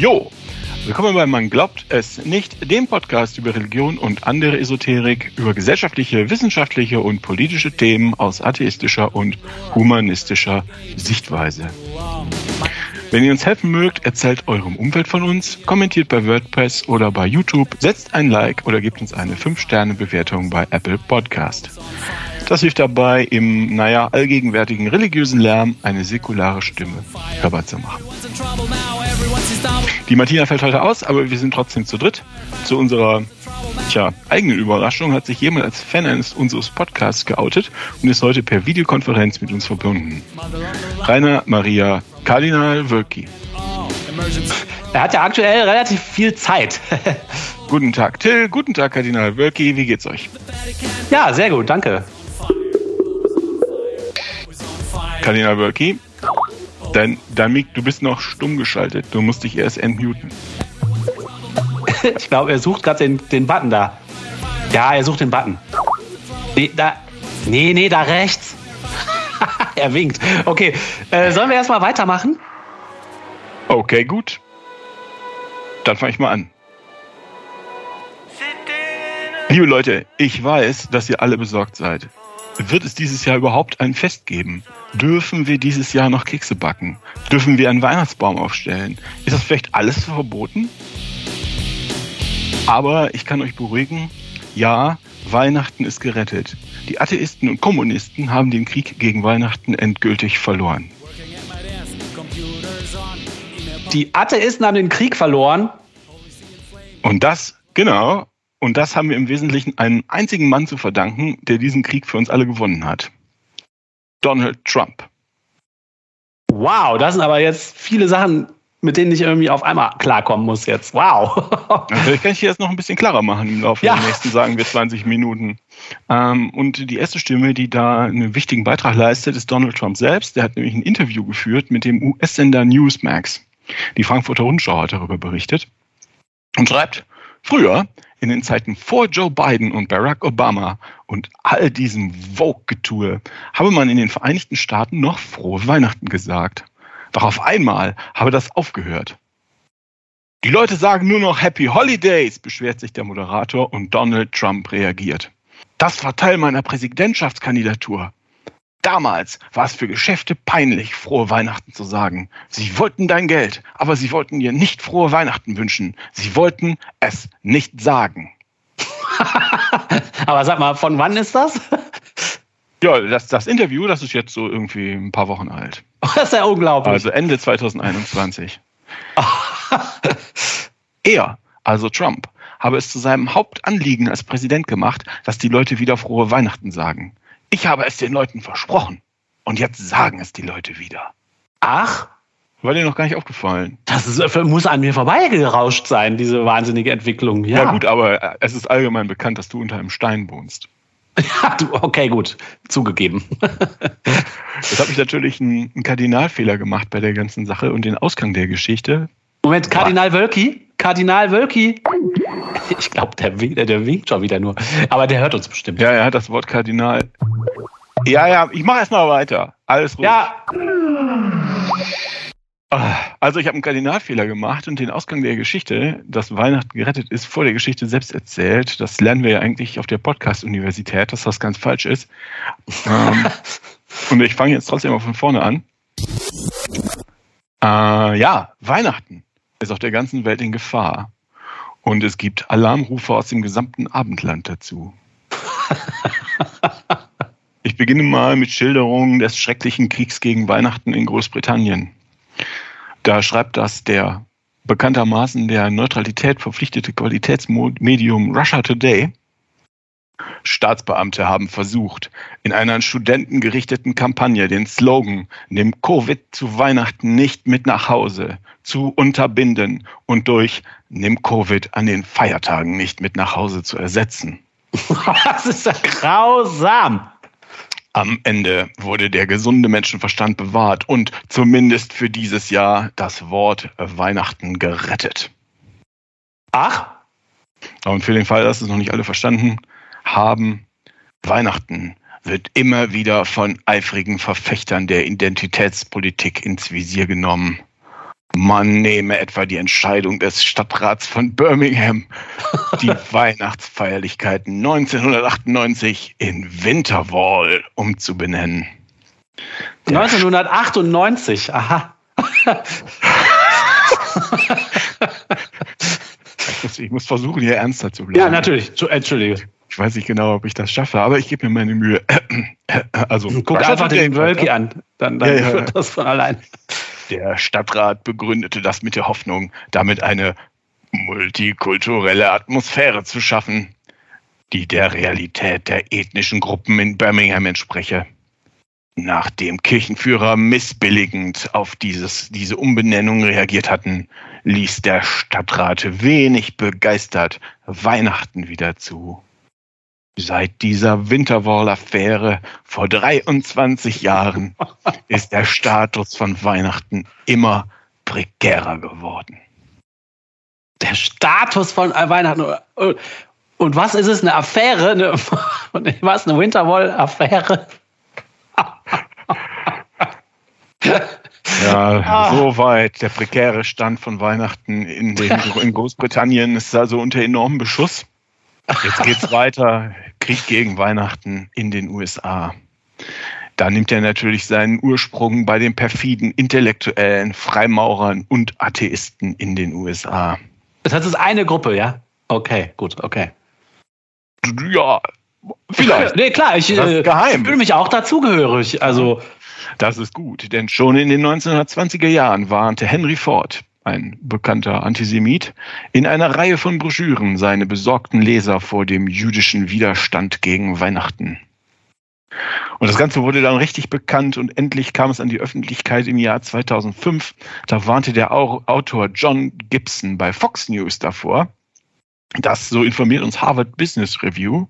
Jo, willkommen bei Man glaubt es nicht, dem Podcast über Religion und andere Esoterik, über gesellschaftliche, wissenschaftliche und politische Themen aus atheistischer und humanistischer Sichtweise. Wenn ihr uns helfen mögt, erzählt eurem Umfeld von uns, kommentiert bei WordPress oder bei YouTube, setzt ein Like oder gebt uns eine 5-Sterne-Bewertung bei Apple Podcast. Das hilft dabei, im, naja, allgegenwärtigen religiösen Lärm eine säkulare Stimme hörbar zu machen. Die Martina fällt heute aus, aber wir sind trotzdem zu dritt. Zu unserer tja, eigenen Überraschung hat sich jemand als Fan eines unseres Podcasts geoutet und ist heute per Videokonferenz mit uns verbunden. Rainer Maria Kardinal Wölki. Er hat ja aktuell relativ viel Zeit. guten Tag, Till. Guten Tag, Kardinal Wölki. Wie geht's euch? Ja, sehr gut, danke. Kardinal Wölki, dein, dein Mic, du bist noch stumm geschaltet. Du musst dich erst entmuten. ich glaube, er sucht gerade den, den Button da. Ja, er sucht den Button. Nee, da. Nee, nee, da rechts. Er winkt. Okay, äh, sollen wir erstmal weitermachen? Okay, gut. Dann fange ich mal an. Liebe Leute, ich weiß, dass ihr alle besorgt seid. Wird es dieses Jahr überhaupt ein Fest geben? Dürfen wir dieses Jahr noch Kekse backen? Dürfen wir einen Weihnachtsbaum aufstellen? Ist das vielleicht alles verboten? Aber ich kann euch beruhigen, ja, Weihnachten ist gerettet. Die Atheisten und Kommunisten haben den Krieg gegen Weihnachten endgültig verloren. Die Atheisten haben den Krieg verloren? Und das, genau, und das haben wir im Wesentlichen einem einzigen Mann zu verdanken, der diesen Krieg für uns alle gewonnen hat. Donald Trump. Wow, das sind aber jetzt viele Sachen, mit denen ich irgendwie auf einmal klarkommen muss jetzt. Wow. Vielleicht kann ich hier jetzt noch ein bisschen klarer machen im Laufe ja. der nächsten, sagen wir, 20 Minuten. Ähm, und die erste Stimme, die da einen wichtigen Beitrag leistet, ist Donald Trump selbst. Der hat nämlich ein Interview geführt mit dem US-Sender Newsmax. Die Frankfurter Rundschau hat darüber berichtet und schreibt, früher in den Zeiten vor Joe Biden und Barack Obama und all diesem Vogue-Getue habe man in den Vereinigten Staaten noch frohe Weihnachten gesagt. Doch auf einmal habe das aufgehört. Die Leute sagen nur noch Happy Holidays, beschwert sich der Moderator und Donald Trump reagiert. Das war Teil meiner Präsidentschaftskandidatur. Damals war es für Geschäfte peinlich, frohe Weihnachten zu sagen. Sie wollten dein Geld, aber sie wollten dir nicht frohe Weihnachten wünschen. Sie wollten es nicht sagen. aber sag mal, von wann ist das? Ja, das, das Interview, das ist jetzt so irgendwie ein paar Wochen alt. Das ist ja unglaublich. Also Ende 2021. er, also Trump, habe es zu seinem Hauptanliegen als Präsident gemacht, dass die Leute wieder frohe Weihnachten sagen. Ich habe es den Leuten versprochen. Und jetzt sagen es die Leute wieder. Ach? War dir noch gar nicht aufgefallen. Das ist, muss an mir vorbeigerauscht sein, diese wahnsinnige Entwicklung. Ja. ja, gut, aber es ist allgemein bekannt, dass du unter einem Stein wohnst. Ja, du, okay, gut. Zugegeben. Jetzt habe ich natürlich einen, einen, Kardinalfehler gemacht bei der ganzen Sache und den Ausgang der Geschichte. Moment, Kardinal Wölki? Kardinal Wölki? Ich glaube, der, der, der winkt schon wieder nur. Aber der hört uns bestimmt. Ja, er hat das Wort Kardinal. Ja, ja, ich mache erstmal weiter. Alles ruhig. Ja. Also ich habe einen Kardinalfehler gemacht und den Ausgang der Geschichte, dass Weihnachten gerettet ist, vor der Geschichte selbst erzählt. Das lernen wir ja eigentlich auf der Podcast-Universität, dass das ganz falsch ist. ähm, und ich fange jetzt trotzdem mal von vorne an. Äh, ja, Weihnachten ist auf der ganzen Welt in Gefahr. Und es gibt Alarmrufe aus dem gesamten Abendland dazu. Ich beginne mal mit Schilderungen des schrecklichen Kriegs gegen Weihnachten in Großbritannien. Da schreibt das der bekanntermaßen der Neutralität verpflichtete Qualitätsmedium Russia Today. Staatsbeamte haben versucht, in einer an Studenten gerichteten Kampagne den Slogan Nimm Covid zu Weihnachten nicht mit nach Hause zu unterbinden und durch Nimm Covid an den Feiertagen nicht mit nach Hause zu ersetzen. Das ist ja grausam. Am Ende wurde der gesunde Menschenverstand bewahrt und zumindest für dieses Jahr das Wort Weihnachten gerettet. Ach? Und für den Fall, dass es noch nicht alle verstanden haben, Weihnachten wird immer wieder von eifrigen Verfechtern der Identitätspolitik ins Visier genommen. Man nehme etwa die Entscheidung des Stadtrats von Birmingham, die Weihnachtsfeierlichkeiten 1998 in Winterwall umzubenennen. 1998, aha. ich muss versuchen, hier ernster zu bleiben. Ja, natürlich. Entschuldige. Ich weiß nicht genau, ob ich das schaffe, aber ich gebe mir meine Mühe. Also, guck einfach den Wölki an, dann, dann ja, ja. wird das von allein. Der Stadtrat begründete das mit der Hoffnung, damit eine multikulturelle Atmosphäre zu schaffen, die der Realität der ethnischen Gruppen in Birmingham entspreche. Nachdem Kirchenführer missbilligend auf dieses, diese Umbenennung reagiert hatten, ließ der Stadtrat wenig begeistert Weihnachten wieder zu. Seit dieser Winterwall-Affäre vor 23 Jahren ist der Status von Weihnachten immer prekärer geworden. Der Status von Weihnachten. Und was ist es? Eine Affäre? Eine, was? Eine Winterwall-Affäre? Ja, ah. soweit der prekäre Stand von Weihnachten in, den, in Großbritannien ist also unter enormem Beschuss. Jetzt geht's weiter. Krieg gegen Weihnachten in den USA. Da nimmt er natürlich seinen Ursprung bei den perfiden Intellektuellen, Freimaurern und Atheisten in den USA. Das heißt, es ist eine Gruppe, ja? Okay, gut, okay. Ja, vielleicht. nee, klar, ich, äh, ich fühle mich auch dazugehörig. Also. Das ist gut, denn schon in den 1920er Jahren warnte Henry Ford, ein bekannter Antisemit, in einer Reihe von Broschüren seine besorgten Leser vor dem jüdischen Widerstand gegen Weihnachten. Und das Ganze wurde dann richtig bekannt und endlich kam es an die Öffentlichkeit im Jahr 2005. Da warnte der Autor John Gibson bei Fox News davor, dass, so informiert uns Harvard Business Review,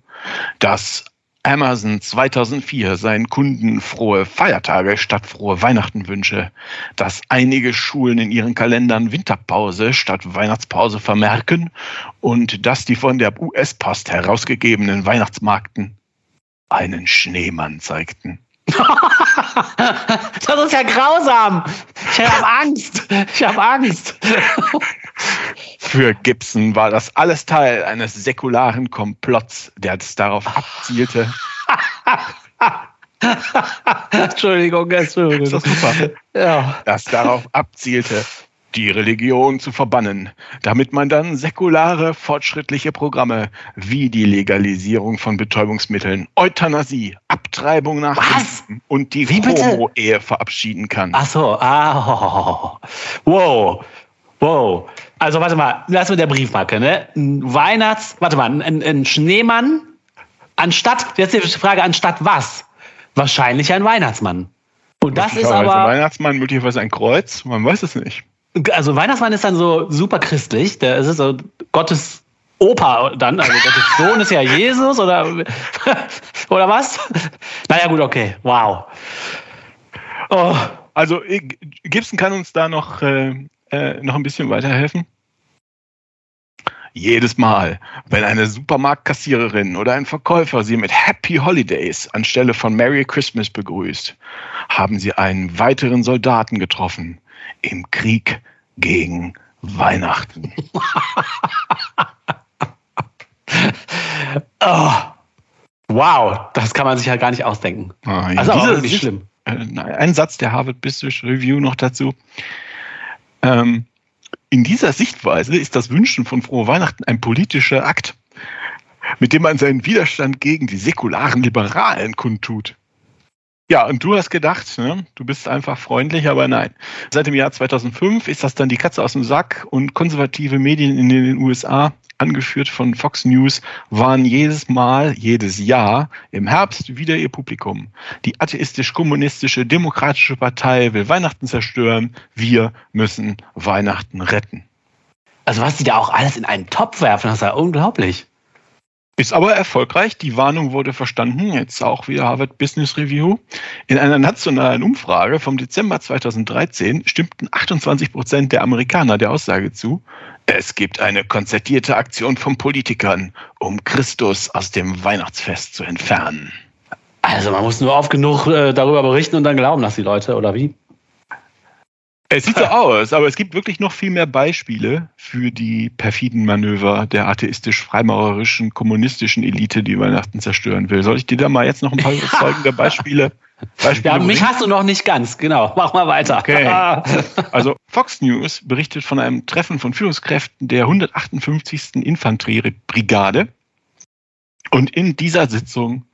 dass Amazon 2004 seinen Kunden frohe Feiertage statt frohe Weihnachten wünsche, dass einige Schulen in ihren Kalendern Winterpause statt Weihnachtspause vermerken und dass die von der US-Post herausgegebenen Weihnachtsmarkten einen Schneemann zeigten. das ist ja grausam. Ich habe Angst. Ich habe Angst. Für Gibson war das alles Teil eines säkularen Komplotts, der es darauf abzielte. Entschuldigung, Entschuldigung. Ist das super? Ja. Das darauf abzielte, die Religion zu verbannen, damit man dann säkulare, fortschrittliche Programme wie die Legalisierung von Betäubungsmitteln, Euthanasie, Abtreibung nach Was? und die Homo-Ehe verabschieden kann. Ach so, ah, wow, wow. Also warte mal, lass mit der Briefmarke, ne? Ein Weihnachts, warte mal, ein, ein Schneemann anstatt, jetzt die Frage, anstatt was? Wahrscheinlich ein Weihnachtsmann. Und das ist aber. Ein Weihnachtsmann, möglicherweise ein Kreuz, man weiß es nicht. Also Weihnachtsmann ist dann so super christlich, der ist so Gottes Opa dann, also Gottes Sohn ist ja Jesus oder, oder was? Naja, gut, okay, wow. Oh. Also Gibson kann uns da noch, äh, äh, noch ein bisschen weiterhelfen. Jedes Mal, wenn eine Supermarktkassiererin oder ein Verkäufer sie mit Happy Holidays anstelle von Merry Christmas begrüßt, haben sie einen weiteren Soldaten getroffen, im Krieg gegen Weihnachten. oh, wow, das kann man sich ja gar nicht ausdenken. Ah, ja, also auch wirklich schlimm. Äh, ein Satz der Harvard Business Review noch dazu. Ähm, in dieser Sichtweise ist das Wünschen von frohe Weihnachten ein politischer Akt, mit dem man seinen Widerstand gegen die säkularen Liberalen kundtut. Ja, und du hast gedacht, ne, du bist einfach freundlich, aber nein. Seit dem Jahr 2005 ist das dann die Katze aus dem Sack und konservative Medien in den USA, angeführt von Fox News, waren jedes Mal, jedes Jahr im Herbst wieder ihr Publikum. Die atheistisch-kommunistische Demokratische Partei will Weihnachten zerstören. Wir müssen Weihnachten retten. Also was die da auch alles in einen Topf werfen, das ist ja unglaublich. Ist aber erfolgreich. Die Warnung wurde verstanden. Jetzt auch wieder Harvard Business Review. In einer nationalen Umfrage vom Dezember 2013 stimmten 28 Prozent der Amerikaner der Aussage zu, es gibt eine konzertierte Aktion von Politikern, um Christus aus dem Weihnachtsfest zu entfernen. Also man muss nur oft genug äh, darüber berichten und dann glauben das die Leute, oder wie? Es sieht so aus, aber es gibt wirklich noch viel mehr Beispiele für die perfiden Manöver der atheistisch-freimaurerischen kommunistischen Elite, die Weihnachten zerstören will. Soll ich dir da mal jetzt noch ein paar überzeugende Beispiele? Beispiele ja, mich hast du noch nicht ganz, genau. Mach mal weiter. Okay. Also Fox News berichtet von einem Treffen von Führungskräften der 158. Infanteriebrigade. Und in dieser Sitzung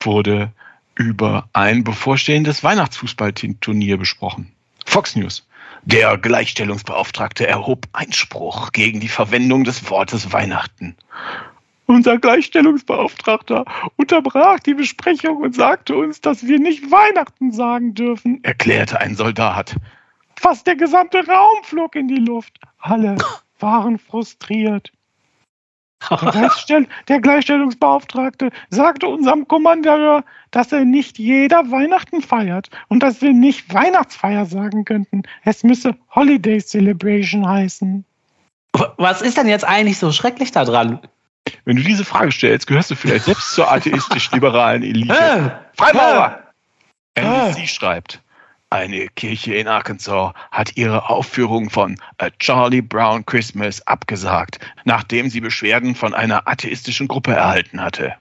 wurde über ein bevorstehendes Weihnachtsfußballturnier besprochen. Fox News. Der Gleichstellungsbeauftragte erhob Einspruch gegen die Verwendung des Wortes Weihnachten. Unser Gleichstellungsbeauftragter unterbrach die Besprechung und sagte uns, dass wir nicht Weihnachten sagen dürfen, erklärte ein Soldat. Fast der gesamte Raum flog in die Luft. Alle waren frustriert. Der Gleichstellungsbeauftragte sagte unserem Kommandeur, dass er nicht jeder Weihnachten feiert und dass wir nicht Weihnachtsfeier sagen könnten. Es müsse Holiday Celebration heißen. Was ist denn jetzt eigentlich so schrecklich daran? Wenn du diese Frage stellst, gehörst du vielleicht selbst zur atheistisch-liberalen Elite. Freimaurer! NBC schreibt, eine Kirche in Arkansas hat ihre Aufführung von A Charlie Brown Christmas abgesagt, nachdem sie Beschwerden von einer atheistischen Gruppe erhalten hatte.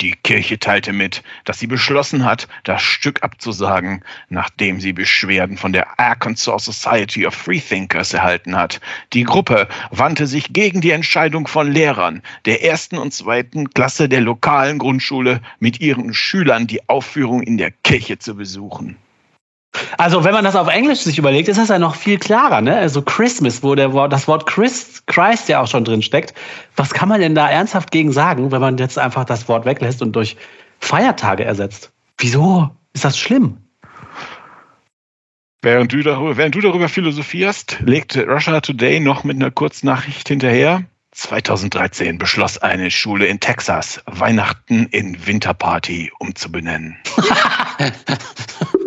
Die Kirche teilte mit, dass sie beschlossen hat, das Stück abzusagen, nachdem sie Beschwerden von der Arkansas Society of Freethinkers erhalten hat. Die Gruppe wandte sich gegen die Entscheidung von Lehrern der ersten und zweiten Klasse der lokalen Grundschule, mit ihren Schülern die Aufführung in der Kirche zu besuchen. Also, wenn man das auf Englisch sich überlegt, ist das ja noch viel klarer, ne? Also Christmas, wo der Wort, das Wort Christ, Christ ja auch schon drin steckt. Was kann man denn da ernsthaft gegen sagen, wenn man jetzt einfach das Wort weglässt und durch Feiertage ersetzt? Wieso ist das schlimm? Während du, darüber, während du darüber philosophierst, legt Russia Today noch mit einer Kurznachricht hinterher. 2013 beschloss eine Schule in Texas, Weihnachten in Winterparty umzubenennen.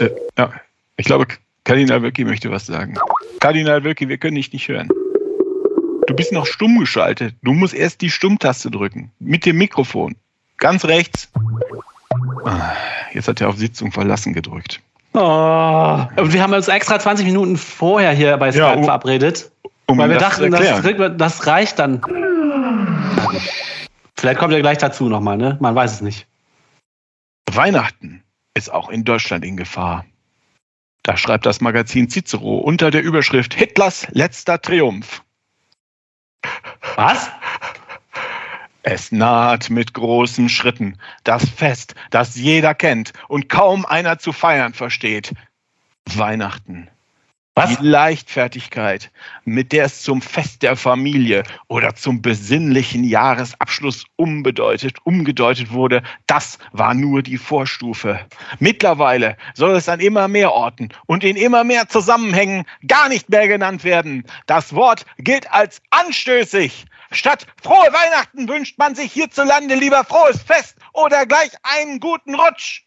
Äh, ja, ich glaube, Kardinal Wölki möchte was sagen. Kardinal Wölki, wir können dich nicht hören. Du bist noch stumm geschaltet. Du musst erst die Stummtaste drücken. Mit dem Mikrofon. Ganz rechts. Ah, jetzt hat er auf Sitzung verlassen gedrückt. Oh, und wir haben uns extra 20 Minuten vorher hier bei Skype ja, um, verabredet. Um weil wir dachten, das, das, reicht dann. Vielleicht kommt er gleich dazu nochmal, ne? Man weiß es nicht. Weihnachten ist auch in Deutschland in Gefahr. Da schreibt das Magazin Cicero unter der Überschrift Hitlers letzter Triumph. Was? Es naht mit großen Schritten das Fest, das jeder kennt und kaum einer zu feiern versteht. Weihnachten. Was? Die Leichtfertigkeit, mit der es zum Fest der Familie oder zum besinnlichen Jahresabschluss umbedeutet, umgedeutet wurde, das war nur die Vorstufe. Mittlerweile soll es an immer mehr Orten und in immer mehr Zusammenhängen gar nicht mehr genannt werden. Das Wort gilt als anstößig. Statt frohe Weihnachten wünscht man sich hierzulande lieber frohes Fest oder gleich einen guten Rutsch.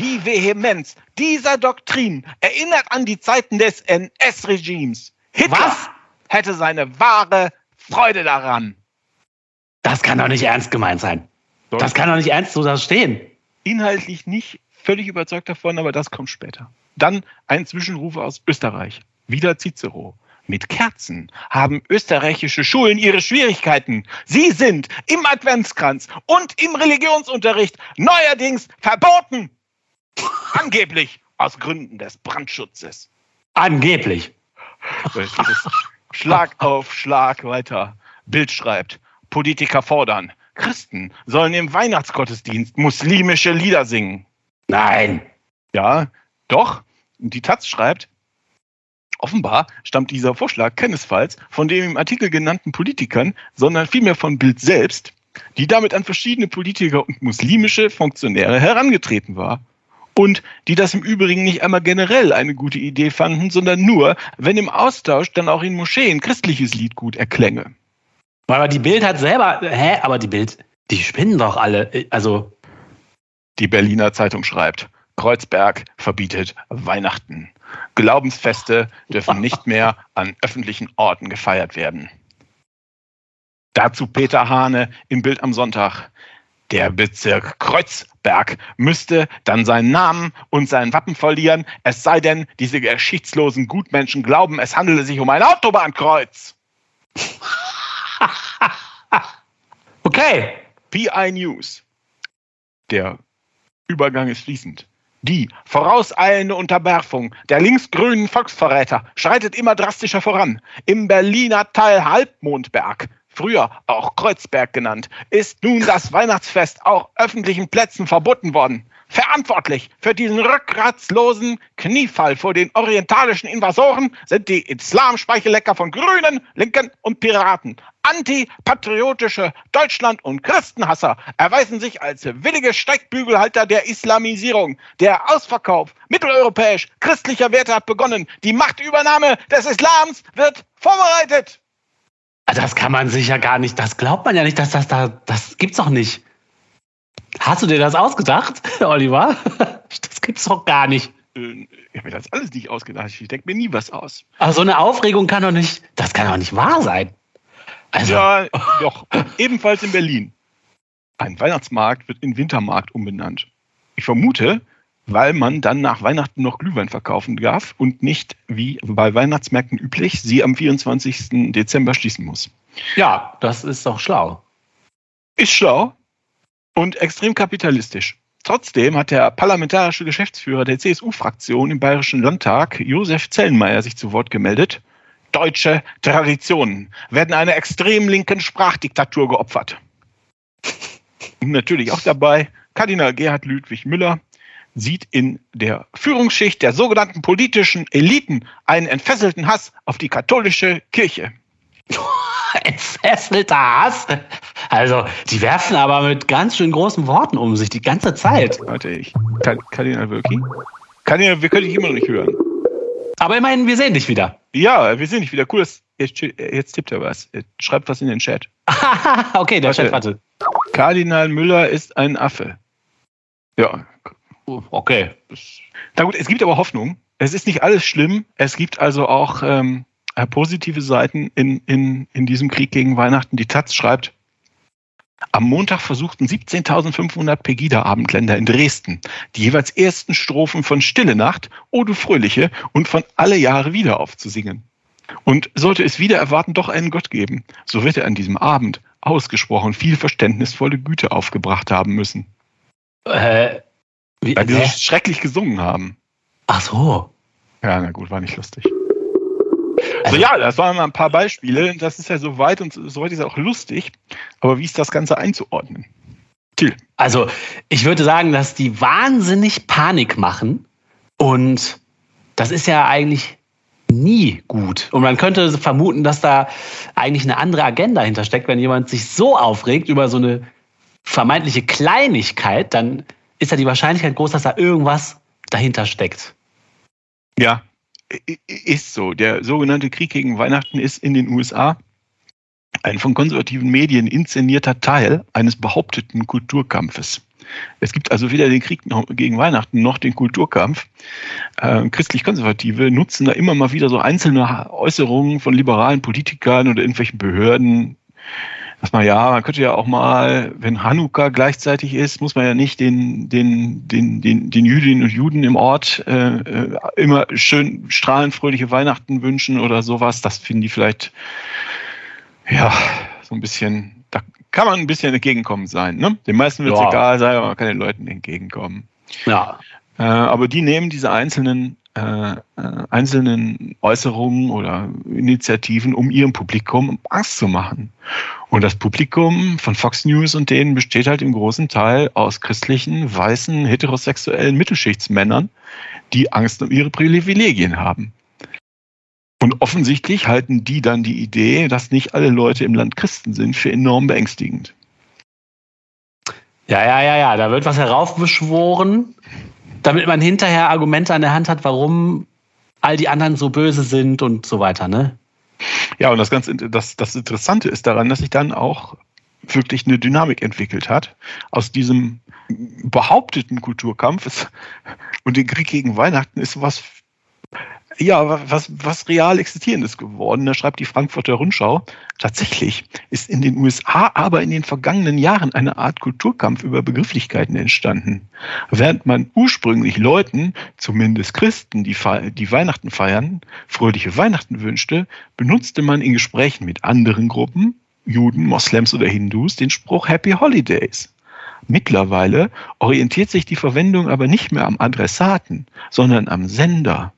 Die Vehemenz dieser Doktrin erinnert an die Zeiten des NS-Regimes. Hitler Was? hätte seine wahre Freude daran. Das kann doch nicht ernst gemeint sein. Doch. Das kann doch nicht ernst so da stehen. Inhaltlich nicht völlig überzeugt davon, aber das kommt später. Dann ein Zwischenruf aus Österreich. Wieder Cicero. Mit Kerzen haben österreichische Schulen ihre Schwierigkeiten. Sie sind im Adventskranz und im Religionsunterricht neuerdings verboten. Angeblich aus Gründen des Brandschutzes. Angeblich. Schlag auf Schlag weiter. Bild schreibt, Politiker fordern, Christen sollen im Weihnachtsgottesdienst muslimische Lieder singen. Nein. Ja, doch. Die Taz schreibt, offenbar stammt dieser Vorschlag keinesfalls von den im Artikel genannten Politikern, sondern vielmehr von Bild selbst, die damit an verschiedene Politiker und muslimische Funktionäre herangetreten war und die das im Übrigen nicht einmal generell eine gute Idee fanden, sondern nur, wenn im Austausch dann auch in Moscheen christliches Lied gut erklänge. Aber die Bild hat selber, hä, aber die Bild, die spinnen doch alle, also. Die Berliner Zeitung schreibt, Kreuzberg verbietet Weihnachten. Glaubensfeste dürfen nicht mehr an öffentlichen Orten gefeiert werden. Dazu Peter Hane im Bild am Sonntag. Der Bezirk Kreuzberg müsste dann seinen Namen und sein Wappen verlieren, es sei denn, diese geschichtslosen Gutmenschen glauben, es handele sich um ein Autobahnkreuz. okay. PI News. Der Übergang ist fließend. Die vorauseilende Unterwerfung der linksgrünen Volksverräter schreitet immer drastischer voran. Im Berliner Teil Halbmondberg früher auch Kreuzberg genannt, ist nun das Weihnachtsfest auch öffentlichen Plätzen verboten worden. Verantwortlich für diesen rückgratslosen Kniefall vor den orientalischen Invasoren sind die Islamspeichelecker von Grünen, Linken und Piraten. Antipatriotische Deutschland- und Christenhasser erweisen sich als willige Steigbügelhalter der Islamisierung. Der Ausverkauf mitteleuropäisch christlicher Werte hat begonnen. Die Machtübernahme des Islams wird vorbereitet. Das kann man sich ja gar nicht, das glaubt man ja nicht, dass das da, das gibt's doch nicht. Hast du dir das ausgedacht, Oliver? Das gibt's doch gar nicht. Äh, ich habe mir das alles nicht ausgedacht. Ich denke mir nie was aus. Aber so eine Aufregung kann doch nicht, das kann doch nicht wahr sein. Also. Ja, doch. Ebenfalls in Berlin. Ein Weihnachtsmarkt wird in Wintermarkt umbenannt. Ich vermute, weil man dann nach Weihnachten noch Glühwein verkaufen darf und nicht, wie bei Weihnachtsmärkten üblich, sie am 24. Dezember schließen muss. Ja, das ist doch schlau. Ist schlau und extrem kapitalistisch. Trotzdem hat der parlamentarische Geschäftsführer der CSU-Fraktion im Bayerischen Landtag, Josef Zellenmeier, sich zu Wort gemeldet. Deutsche Traditionen werden einer extrem linken Sprachdiktatur geopfert. Und natürlich auch dabei Kardinal Gerhard Ludwig Müller, sieht in der Führungsschicht der sogenannten politischen Eliten einen entfesselten Hass auf die katholische Kirche. Entfesselter Hass? Also, die werfen aber mit ganz schön großen Worten um sich die ganze Zeit. Warte, ich. Kardinal Wölki? Kardinal, wir können dich immer noch nicht hören. Aber immerhin, wir sehen dich wieder. Ja, wir sehen dich wieder. Cool, jetzt, jetzt tippt er was. Schreibt was in den Chat. okay, der warte. Chat warte. Kardinal Müller ist ein Affe. Ja, Okay. Na gut, es gibt aber Hoffnung. Es ist nicht alles schlimm. Es gibt also auch ähm, äh, positive Seiten in, in, in diesem Krieg gegen Weihnachten. Die Taz schreibt, am Montag versuchten 17.500 Pegida-Abendländer in Dresden die jeweils ersten Strophen von Stille Nacht, O du Fröhliche und von Alle Jahre wieder aufzusingen. Und sollte es wieder erwarten doch einen Gott geben, so wird er an diesem Abend ausgesprochen viel verständnisvolle Güte aufgebracht haben müssen. Äh, wie, Weil die so schrecklich gesungen haben. Ach so. Ja, na gut, war nicht lustig. Also ja, das waren mal ein paar Beispiele. Das ist ja soweit und soweit ist ja auch lustig. Aber wie ist das Ganze einzuordnen? Till. Also, ich würde sagen, dass die wahnsinnig Panik machen. Und das ist ja eigentlich nie gut. Und man könnte vermuten, dass da eigentlich eine andere Agenda hintersteckt. Wenn jemand sich so aufregt über so eine vermeintliche Kleinigkeit, dann ist ja die Wahrscheinlichkeit groß, dass da irgendwas dahinter steckt. Ja, ist so. Der sogenannte Krieg gegen Weihnachten ist in den USA ein von konservativen Medien inszenierter Teil eines behaupteten Kulturkampfes. Es gibt also weder den Krieg gegen Weihnachten noch den Kulturkampf. Äh, Christlich-Konservative nutzen da immer mal wieder so einzelne Äußerungen von liberalen Politikern oder irgendwelchen Behörden, man ja, man könnte ja auch mal, wenn Hanukkah gleichzeitig ist, muss man ja nicht den, den, den, den, den Jüdinnen und Juden im Ort äh, äh immer schön strahlenfröhliche Weihnachten wünschen oder sowas. Das finden die vielleicht, ja, so ein bisschen, da kann man ein bisschen entgegenkommend sein. Ne? Den meisten wird es ja. egal sein, aber man kann den Leuten entgegenkommen. Ja. Äh, aber die nehmen diese einzelnen äh, äh, einzelnen Äußerungen oder Initiativen, um ihrem Publikum Angst zu machen. Und das Publikum von Fox News und denen besteht halt im großen Teil aus christlichen, weißen, heterosexuellen Mittelschichtsmännern, die Angst um ihre Privilegien haben. Und offensichtlich halten die dann die Idee, dass nicht alle Leute im Land Christen sind, für enorm beängstigend. Ja, ja, ja, ja, da wird was heraufbeschworen, damit man hinterher Argumente an der Hand hat, warum all die anderen so böse sind und so weiter, ne? Ja, und das ganz das, das Interessante ist daran, dass sich dann auch wirklich eine Dynamik entwickelt hat aus diesem behaupteten Kulturkampf und den Krieg gegen Weihnachten ist was ja, was, was real existierendes geworden. Da schreibt die Frankfurter Rundschau. Tatsächlich ist in den USA aber in den vergangenen Jahren eine Art Kulturkampf über Begrifflichkeiten entstanden. Während man ursprünglich Leuten, zumindest Christen, die, die Weihnachten feiern, fröhliche Weihnachten wünschte, benutzte man in Gesprächen mit anderen Gruppen, Juden, Moslems oder Hindus, den Spruch Happy Holidays. Mittlerweile orientiert sich die Verwendung aber nicht mehr am Adressaten, sondern am Sender.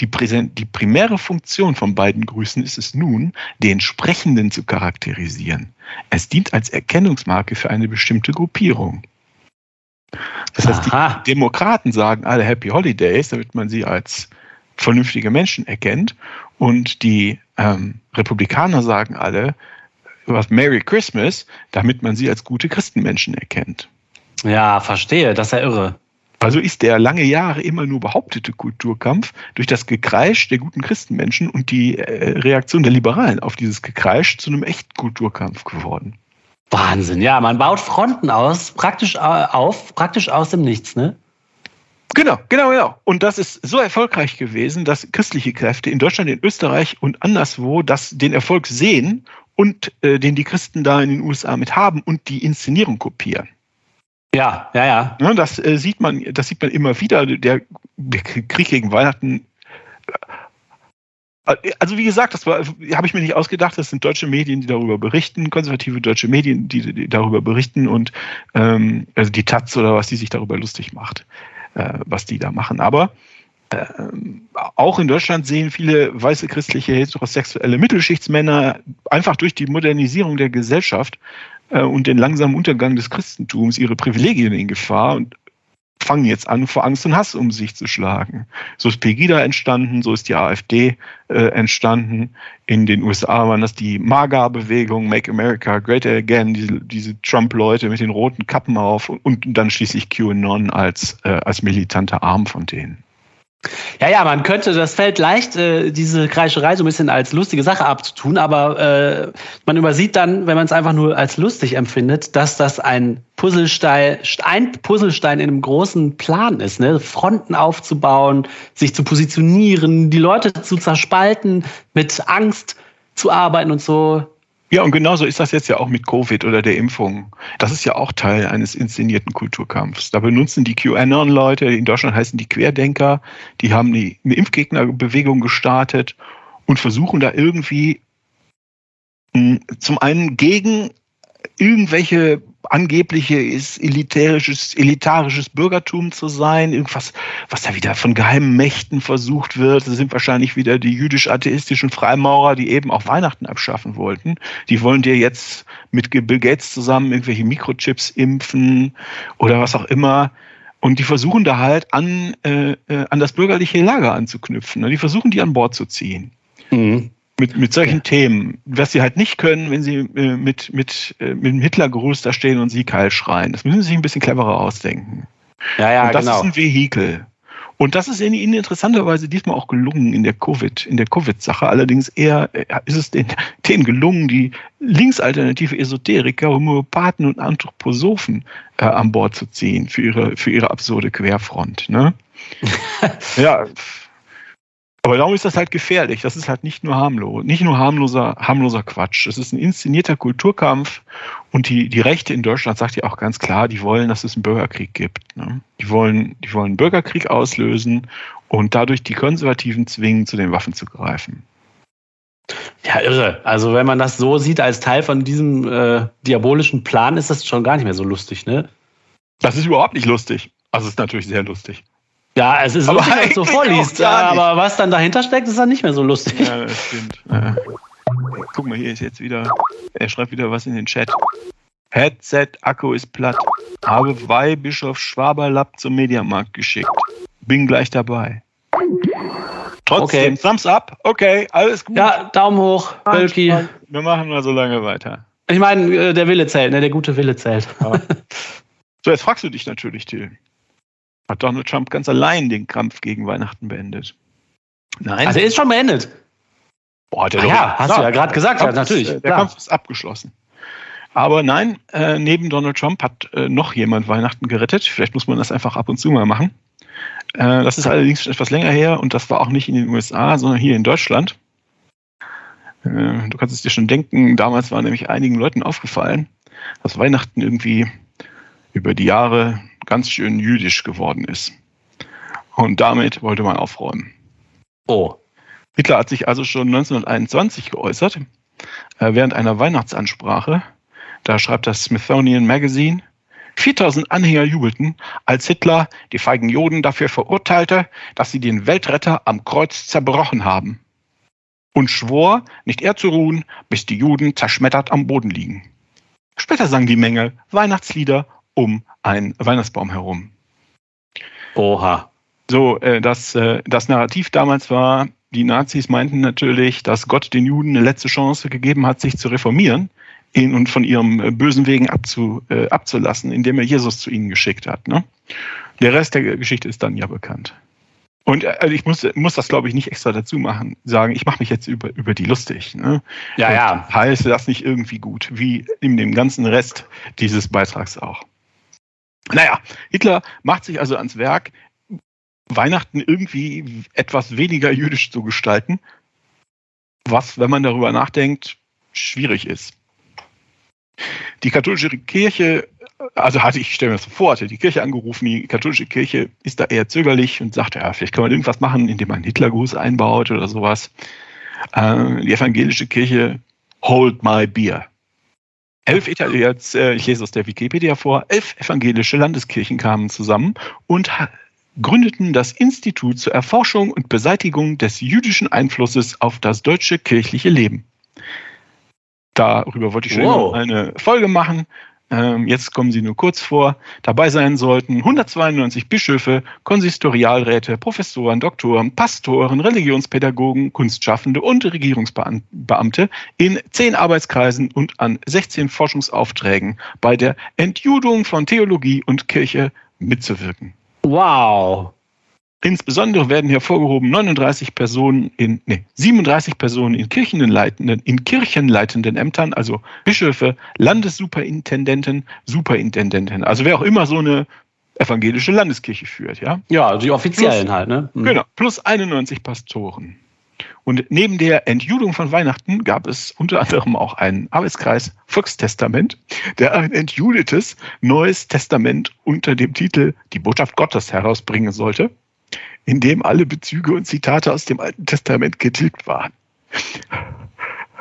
Die, die, primäre Funktion von beiden Grüßen ist es nun, den Sprechenden zu charakterisieren. Es dient als Erkennungsmarke für eine bestimmte Gruppierung. Das heißt, Aha. die Demokraten sagen alle Happy Holidays, damit man sie als vernünftige Menschen erkennt. Und die ähm, Republikaner sagen alle was Merry Christmas, damit man sie als gute Christenmenschen erkennt. Ja, verstehe, das ist ja irre. Also ist der lange Jahre immer nur behauptete Kulturkampf durch das Gekreisch der guten Christenmenschen und die äh, Reaktion der Liberalen auf dieses Gekreisch zu einem echten Kulturkampf geworden. Wahnsinn, ja, man baut Fronten aus, praktisch auf, praktisch aus dem Nichts, ne? Genau, genau, genau. Und das ist so erfolgreich gewesen, dass christliche Kräfte in Deutschland, in Österreich und anderswo das, den Erfolg sehen und äh, den die Christen da in den USA mit haben und die Inszenierung kopieren. Ja, ja, ja. ja das äh, sieht man, das sieht man immer wieder. Der, der Krieg gegen Weihnachten. Äh, also wie gesagt, das habe ich mir nicht ausgedacht. Das sind deutsche Medien, die darüber berichten, konservative deutsche Medien, die, die darüber berichten und ähm, also die Taz oder was die sich darüber lustig macht, äh, was die da machen. Aber ähm, auch in Deutschland sehen viele weiße christliche heterosexuelle Mittelschichtsmänner einfach durch die Modernisierung der Gesellschaft äh, und den langsamen Untergang des Christentums ihre Privilegien in Gefahr und fangen jetzt an, vor Angst und Hass um sich zu schlagen. So ist Pegida entstanden, so ist die AfD äh, entstanden. In den USA waren das die MAGA-Bewegung, Make America Great Again, diese, diese Trump-Leute mit den roten Kappen auf und, und dann schließlich QAnon als, äh, als militanter Arm von denen. Ja, ja, man könnte, das fällt leicht, äh, diese Kreischerei so ein bisschen als lustige Sache abzutun, aber äh, man übersieht dann, wenn man es einfach nur als lustig empfindet, dass das ein Puzzlestein, ein Puzzlestein in einem großen Plan ist, ne? Fronten aufzubauen, sich zu positionieren, die Leute zu zerspalten, mit Angst zu arbeiten und so. Ja, und genauso ist das jetzt ja auch mit Covid oder der Impfung. Das ist ja auch Teil eines inszenierten Kulturkampfs. Da benutzen die QAnon-Leute, in Deutschland heißen die Querdenker, die haben die, Impfgegnerbewegung gestartet und versuchen da irgendwie hm, zum einen gegen irgendwelche angebliche ist elitärisches, elitarisches Bürgertum zu sein, irgendwas, was da wieder von geheimen Mächten versucht wird. Das sind wahrscheinlich wieder die jüdisch-atheistischen Freimaurer, die eben auch Weihnachten abschaffen wollten. Die wollen dir jetzt mit Bill Gates zusammen irgendwelche Mikrochips impfen oder was auch immer. Und die versuchen da halt an, äh, äh an das bürgerliche Lager anzuknüpfen. Die versuchen die an Bord zu ziehen. Mhm mit, mit solchen ja. Themen, was sie halt nicht können, wenn sie äh, mit, mit, äh, mit dem Hitlergruß da stehen und sie Keil schreien. Das müssen sie sich ein bisschen cleverer ausdenken. Ja, ja, und das genau. ist ein Vehikel. Und das ist ihnen interessanterweise diesmal auch gelungen in der Covid, in der Covid-Sache. Allerdings eher äh, ist es den, denen gelungen, die linksalternative Esoteriker, Homöopathen und Anthroposophen äh, an Bord zu ziehen für ihre, für ihre absurde Querfront. Ne? ja, aber darum ist das halt gefährlich. Das ist halt nicht nur harmlos, nicht nur harmloser, harmloser Quatsch. Es ist ein inszenierter Kulturkampf und die, die Rechte in Deutschland sagt ja auch ganz klar, die wollen, dass es einen Bürgerkrieg gibt. Ne? Die wollen, die wollen einen Bürgerkrieg auslösen und dadurch die Konservativen zwingen, zu den Waffen zu greifen. Ja, irre. Also wenn man das so sieht als Teil von diesem äh, diabolischen Plan, ist das schon gar nicht mehr so lustig, ne? Das ist überhaupt nicht lustig. Also es ist natürlich sehr lustig. Ja, es ist aber lustig, wenn du so vorliest, aber was dann dahinter steckt, ist dann nicht mehr so lustig. Ja, das stimmt. Ja. Guck mal, hier ist jetzt wieder, er schreibt wieder was in den Chat. Headset, Akku ist platt. Habe Weihbischof Schwaberlapp zum Mediamarkt geschickt. Bin gleich dabei. Trotzdem, okay. Thumbs up. Okay, alles gut. Ja, Daumen hoch, Bölki. Wir machen mal so lange weiter. Ich meine, äh, der Wille zählt, ne? Der gute Wille zählt. Ja. So, jetzt fragst du dich natürlich, Till hat Donald Trump ganz allein den Kampf gegen Weihnachten beendet. Nein. Also er ist schon beendet. Boah, der ah, ja, hast du ja gerade gesagt, ja, natürlich. Ist, äh, der klar. Kampf ist abgeschlossen. Aber nein, äh, neben Donald Trump hat äh, noch jemand Weihnachten gerettet. Vielleicht muss man das einfach ab und zu mal machen. Äh, das ist allerdings schon etwas länger her und das war auch nicht in den USA, sondern hier in Deutschland. Äh, du kannst es dir schon denken, damals war nämlich einigen Leuten aufgefallen, dass Weihnachten irgendwie über die Jahre ganz schön jüdisch geworden ist. Und damit wollte man aufräumen. Oh. Hitler hat sich also schon 1921 geäußert, äh, während einer Weihnachtsansprache. Da schreibt das Smithsonian Magazine, 4000 Anhänger jubelten, als Hitler die feigen Juden dafür verurteilte, dass sie den Weltretter am Kreuz zerbrochen haben. Und schwor, nicht eher zu ruhen, bis die Juden zerschmettert am Boden liegen. Später sang die Menge Weihnachtslieder um einen Weihnachtsbaum herum. Oha. So, äh, das, äh, das Narrativ damals war, die Nazis meinten natürlich, dass Gott den Juden eine letzte Chance gegeben hat, sich zu reformieren ihn und von ihrem äh, bösen Wegen abzu, äh, abzulassen, indem er Jesus zu ihnen geschickt hat. Ne? Der Rest der Geschichte ist dann ja bekannt. Und äh, also ich muss, muss das, glaube ich, nicht extra dazu machen, sagen, ich mache mich jetzt über, über die lustig. Ne? Ja, und ja. Heißt das nicht irgendwie gut, wie in dem ganzen Rest dieses Beitrags auch. Naja, Hitler macht sich also ans Werk, Weihnachten irgendwie etwas weniger jüdisch zu gestalten, was, wenn man darüber nachdenkt, schwierig ist. Die katholische Kirche, also hatte ich, stelle mir das vor, hatte die Kirche angerufen, die katholische Kirche ist da eher zögerlich und sagt, ja, vielleicht kann man irgendwas machen, indem man Hitlergruß einbaut oder sowas. Äh, die evangelische Kirche, hold my beer. Elf jetzt, äh, ich lese aus der Wikipedia vor, elf evangelische Landeskirchen kamen zusammen und gründeten das Institut zur Erforschung und Beseitigung des jüdischen Einflusses auf das deutsche kirchliche Leben. Darüber wollte ich schon wow. eine Folge machen. Ähm, jetzt kommen sie nur kurz vor. Dabei sein sollten 192 Bischöfe, Konsistorialräte, Professoren, Doktoren, Pastoren, Religionspädagogen, Kunstschaffende und Regierungsbeamte in zehn Arbeitskreisen und an 16 Forschungsaufträgen bei der Entjudung von Theologie und Kirche mitzuwirken. Wow. Insbesondere werden hervorgehoben 39 Personen in, nee, 37 Personen in kirchenleitenden, in kirchenleitenden Ämtern, also Bischöfe, Landessuperintendenten, Superintendenten. Also wer auch immer so eine evangelische Landeskirche führt, ja? Ja, also die offiziellen plus, halt, ne? Mhm. Genau, plus 91 Pastoren. Und neben der Entjudung von Weihnachten gab es unter anderem auch einen Arbeitskreis Volkstestament, der ein entjudetes Neues Testament unter dem Titel Die Botschaft Gottes herausbringen sollte in dem alle Bezüge und Zitate aus dem Alten Testament getilgt waren.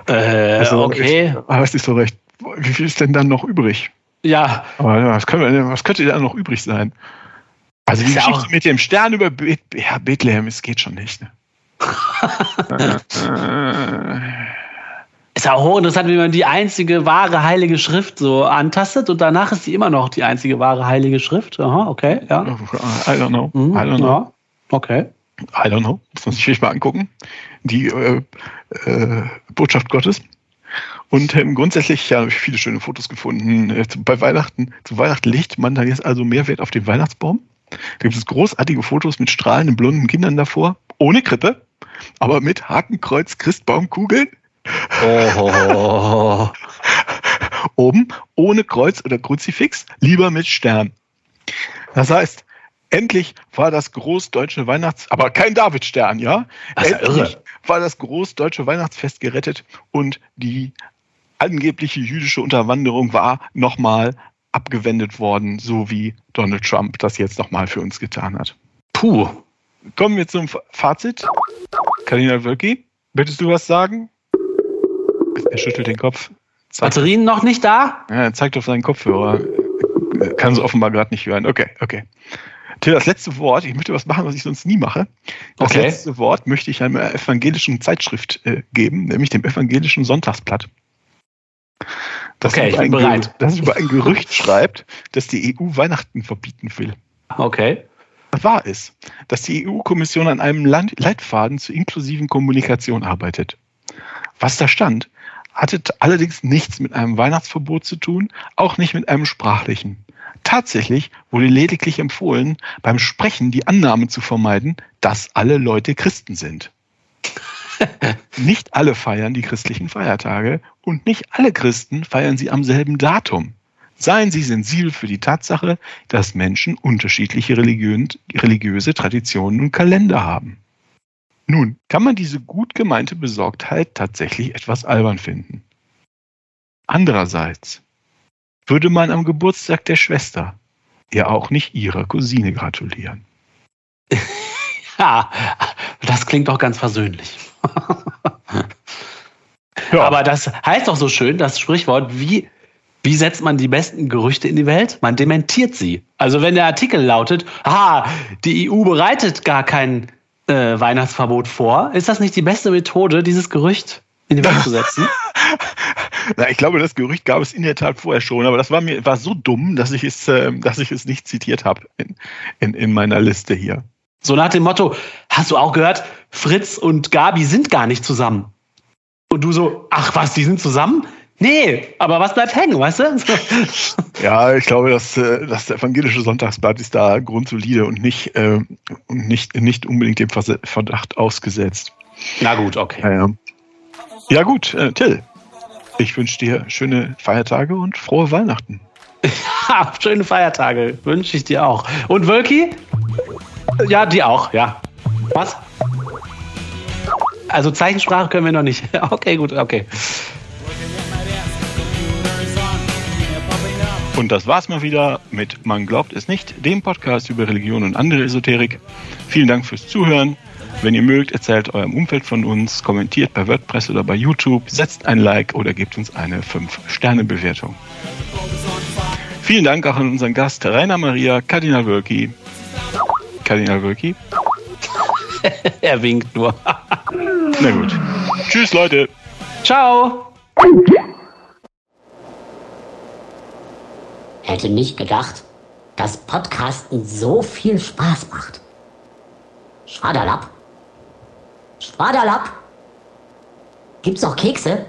Äh, also, okay. Aber es ist so recht. Wie viel ist denn dann noch übrig? Ja. Aber was, können was könnte da noch übrig sein? Also die Geschichte mit dem Stern über Be ja, Bethlehem, es geht schon nicht. Ne? ist ja auch hochinteressant, wie man die einzige wahre heilige Schrift so antastet und danach ist sie immer noch die einzige wahre heilige Schrift. Aha, okay, ja. I don't know. Mhm, I don't know. Ja. Okay. I don't know, muss man sich vielleicht mal angucken. Die äh, äh, Botschaft Gottes. Und ähm, grundsätzlich ja, habe ich viele schöne Fotos gefunden. Äh, bei Weihnachten, zu Weihnachten legt man da jetzt also mehr Wert auf den Weihnachtsbaum. Da gibt es großartige Fotos mit strahlenden blonden Kindern davor, ohne Krippe, aber mit Hakenkreuz, Christbaumkugeln. Oh. Oben ohne Kreuz oder Kruzifix, lieber mit Stern. Das heißt, Endlich war das großdeutsche Weihnachts-, aber kein Davidstern, ja? Das Endlich irre. war das großdeutsche Weihnachtsfest gerettet und die angebliche jüdische Unterwanderung war nochmal abgewendet worden, so wie Donald Trump das jetzt nochmal für uns getan hat. Puh. Kommen wir zum Fazit. Karina Wölki, möchtest du was sagen? Er schüttelt den Kopf. Zeigt Batterien noch nicht da? Ja, er zeigt auf seinen Kopfhörer. Kann es offenbar gerade nicht hören. Okay, okay. Till, das letzte Wort, ich möchte was machen, was ich sonst nie mache. Das okay. letzte Wort möchte ich einer evangelischen Zeitschrift äh, geben, nämlich dem evangelischen Sonntagsblatt. Das okay, ich bin bereit. Das über ein Gerücht schreibt, dass die EU Weihnachten verbieten will. Okay. Wahr ist, dass die EU-Kommission an einem Leitfaden zur inklusiven Kommunikation arbeitet. Was da stand, hatte allerdings nichts mit einem Weihnachtsverbot zu tun, auch nicht mit einem sprachlichen. Tatsächlich wurde lediglich empfohlen, beim Sprechen die Annahme zu vermeiden, dass alle Leute Christen sind. nicht alle feiern die christlichen Feiertage und nicht alle Christen feiern sie am selben Datum. Seien Sie sensibel für die Tatsache, dass Menschen unterschiedliche religiöse Traditionen und Kalender haben. Nun, kann man diese gut gemeinte Besorgtheit tatsächlich etwas albern finden. Andererseits würde man am Geburtstag der Schwester ja auch nicht ihrer Cousine gratulieren. Ja, das klingt doch ganz versöhnlich. ja. Aber das heißt doch so schön, das Sprichwort, wie, wie setzt man die besten Gerüchte in die Welt? Man dementiert sie. Also wenn der Artikel lautet, ah, die EU bereitet gar kein äh, Weihnachtsverbot vor, ist das nicht die beste Methode, dieses Gerücht in die Welt zu setzen? Na, ich glaube, das Gerücht gab es in der Tat vorher schon, aber das war mir war so dumm, dass ich es, äh, dass ich es nicht zitiert habe in, in, in meiner Liste hier. So nach dem Motto, hast du auch gehört, Fritz und Gabi sind gar nicht zusammen. Und du so, ach was, die sind zusammen? Nee, aber was bleibt hängen, weißt du? ja, ich glaube, dass äh, das evangelische Sonntagsblatt ist da grundsolide und nicht, äh, nicht, nicht unbedingt dem Verdacht ausgesetzt. Na gut, okay. Ja, ja. ja gut, äh, Till, ich wünsche dir schöne Feiertage und frohe Weihnachten. Ja, schöne Feiertage wünsche ich dir auch. Und Wölki? Ja, die auch, ja. Was? Also Zeichensprache können wir noch nicht. Okay, gut, okay. Und das war's mal wieder mit Man glaubt es nicht, dem Podcast über Religion und andere Esoterik. Vielen Dank fürs Zuhören. Wenn ihr mögt, erzählt eurem Umfeld von uns, kommentiert bei WordPress oder bei YouTube, setzt ein Like oder gebt uns eine 5-Sterne-Bewertung. Vielen Dank auch an unseren Gast Rainer Maria Kardinal Wölki. Kardinal Wölki? er winkt nur. Na gut. Tschüss, Leute. Ciao. Hätte nicht gedacht, dass Podcasten so viel Spaß macht. Schwaderlapp? Schwaderlapp? Gibt's auch Kekse?